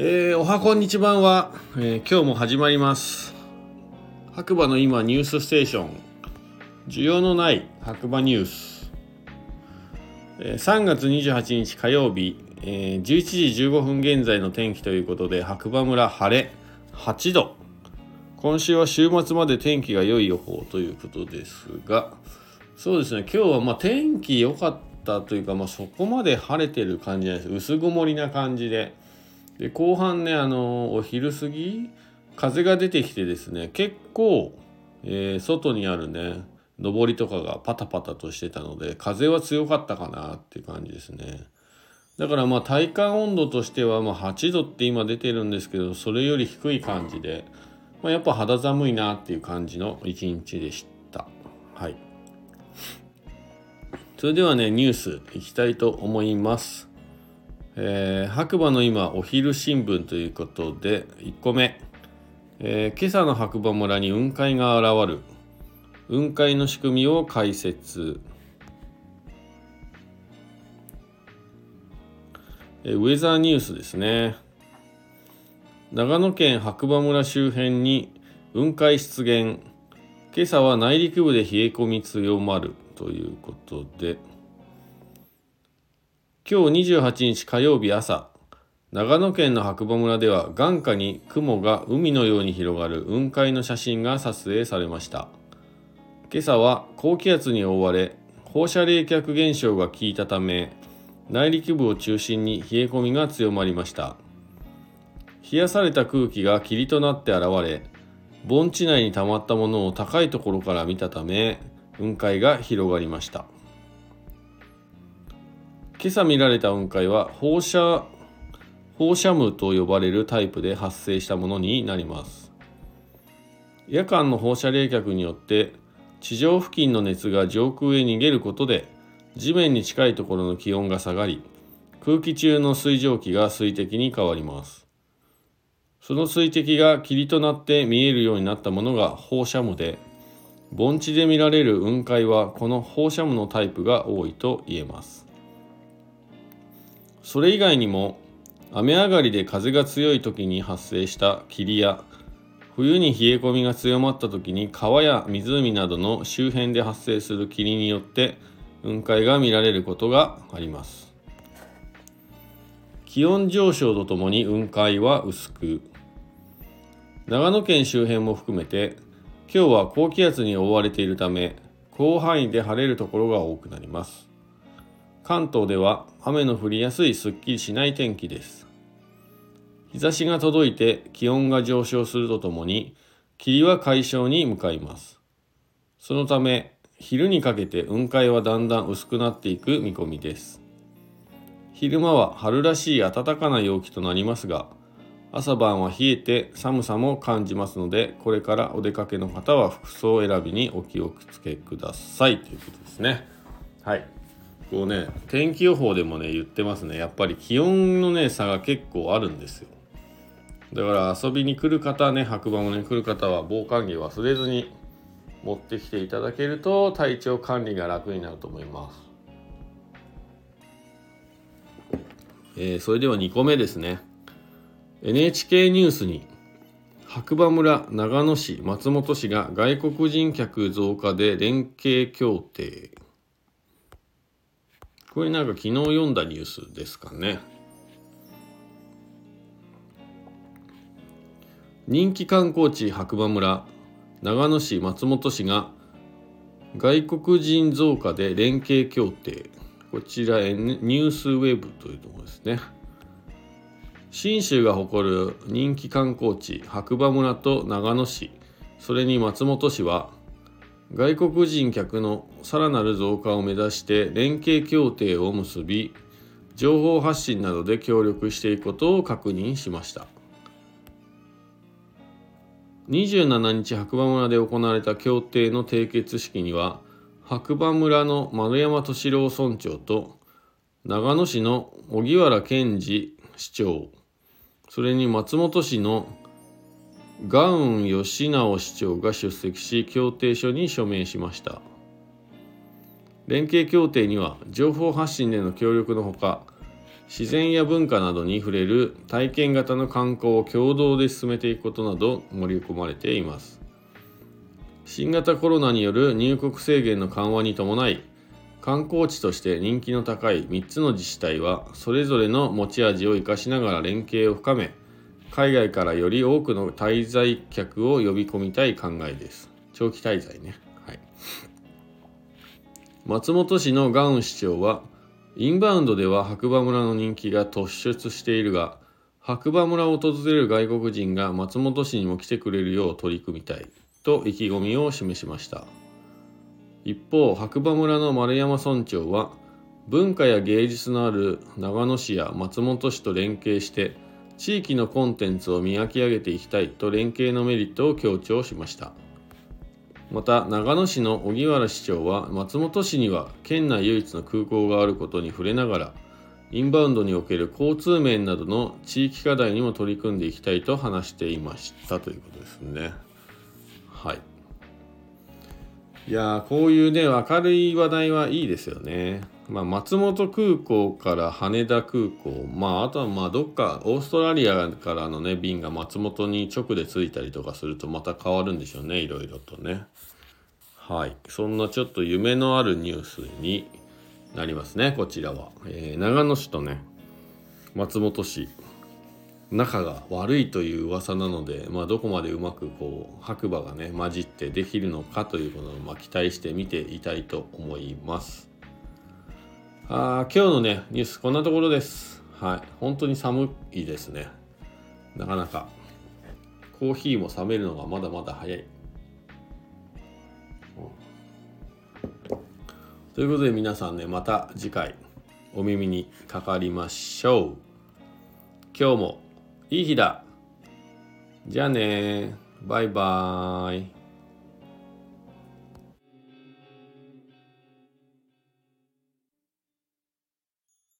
えー、おはこんにちばんは、えー、今日も始まります。白馬の今ニュースステーション。需要のない白馬ニュース、えー、3月28日火曜日、えー、11時15分現在の天気ということで白馬村晴れ。8度。今週は週末まで天気が良い予報ということですが。そうですね。今日はまあ天気良かったというか、まあ、そこまで晴れてる感じじゃないです。薄曇りな感じで。で後半ねあのお昼過ぎ風が出てきてですね結構、えー、外にあるね上りとかがパタパタとしてたので風は強かったかなっていう感じですね。だからまあ体感温度としてはま8度って今出てるんですけどそれより低い感じで、まあ、やっぱ肌寒いなっていう感じの一日でした。はい。それではねニュースいきたいと思います。えー、白馬の今お昼新聞ということで1個目、えー、今朝の白馬村に雲海が現る。雲海の仕組みを解説、えー、ウェザーニュースですね。長野県白馬村周辺に雲海出現。今朝は内陸部で冷え込み強まるということで。今日28日火曜日朝、長野県の白馬村では眼下に雲が海のように広がる雲海の写真が撮影されました。今朝は高気圧に覆われ、放射冷却現象が効いたため、内陸部を中心に冷え込みが強まりました。冷やされた空気が霧となって現れ、盆地内に溜まったものを高いところから見たため、雲海が広がりました。今朝見られた雲海は放射放射霧と呼ばれるタイプで発生したものになります。夜間の放射冷却によって地上付近の熱が上空へ逃げることで地面に近いところの気温が下がり空気中の水蒸気が水滴に変わります。その水滴が霧となって見えるようになったものが放射霧で盆地で見られる雲海はこの放射霧のタイプが多いと言えます。それ以外にも雨上がりで風が強い時に発生した霧や冬に冷え込みが強まった時に川や湖などの周辺で発生する霧によって雲海が見られることがあります。気温上昇とともに雲海は薄く長野県周辺も含めて今日は高気圧に覆われているため広範囲で晴れるところが多くなります。関東では雨の降りやすいすっきりしない天気です。日差しが届いて気温が上昇するとともに霧は解消に向かいます。そのため昼にかけて雲海はだんだん薄くなっていく見込みです。昼間は春らしい暖かな陽気となりますが朝晩は冷えて寒さも感じますのでこれからお出かけの方は服装選びにお気をつけくださいということですね。はいこうね天気予報でもね言ってますね。やっぱり気温のね差が結構あるんですよ。だから遊びに来る方ね白馬もね来る方は防寒着忘れずに持ってきていただけると体調管理が楽になると思います、えー、それでは2個目ですね。NHK ニュースに白馬村長野市松本市が外国人客増加で連携協定。これなんか昨日読んだニュースですかね。人気観光地白馬村長野市松本市が外国人増加で連携協定。こちらニュースウェブというところですね。信州が誇る人気観光地白馬村と長野市。それに松本市は外国人客のさらなる増加を目指して連携協定を結び情報発信などで協力していくことを確認しました。27日白馬村で行われた協定の締結式には白馬村の丸山敏郎村長と長野市の荻原健二市長。それに松本市のガウン吉直市長が出席し協定書に署名しました。連携協定には情報発信での協力のほか自然や文化などに触れる体験型の観光を共同で進めていくことなど盛り込まれています。新型コロナによる入国制限の緩和に伴い観光地として人気の高い3つの自治体はそれぞれの持ち味を生かしながら連携を深め海外からより多くの滞在客を呼び込みたい考えです。長期滞在ね。はい。松本市のガウン市長はインバウンドでは白馬村の人気が突出しているが白馬村を訪れる外国人が松本市にも来てくれるよう取り組みたいと意気込みを示しました。一方白馬村の丸山村長は文化や芸術のある長野市や松本市と連携して地域のコンテンツを磨き上げていきたいと連携のメリットを強調しましたまた長野市の荻原市長は松本市には県内唯一の空港があることに触れながらインバウンドにおける交通面などの地域課題にも取り組んでいきたいと話していましたということですね。はい。いやこういうね明るい話題はいいですよね。まあ、松本空港から羽田空港、まあ、あとはまあどっかオーストラリアからのね便が松本に直で着いたりとかするとまた変わるんでしょうねいろいろとね。はい。そんなちょっと夢のあるニュースになりますねこちらは、えー、長野市とね松本市。仲が悪いという噂なので、まあ、どこまでうまくこう白馬がね混じってできるのかということを、まあ、期待して見ていたいと思います。あ今日のね、ニュースこんなところです。はい。本当に寒いですね。なかなか。コーヒーも冷めるのがまだまだ早い。ということで皆さんね、また次回お耳にかかりましょう。今日もいい日だ。じゃあねバイバーイ。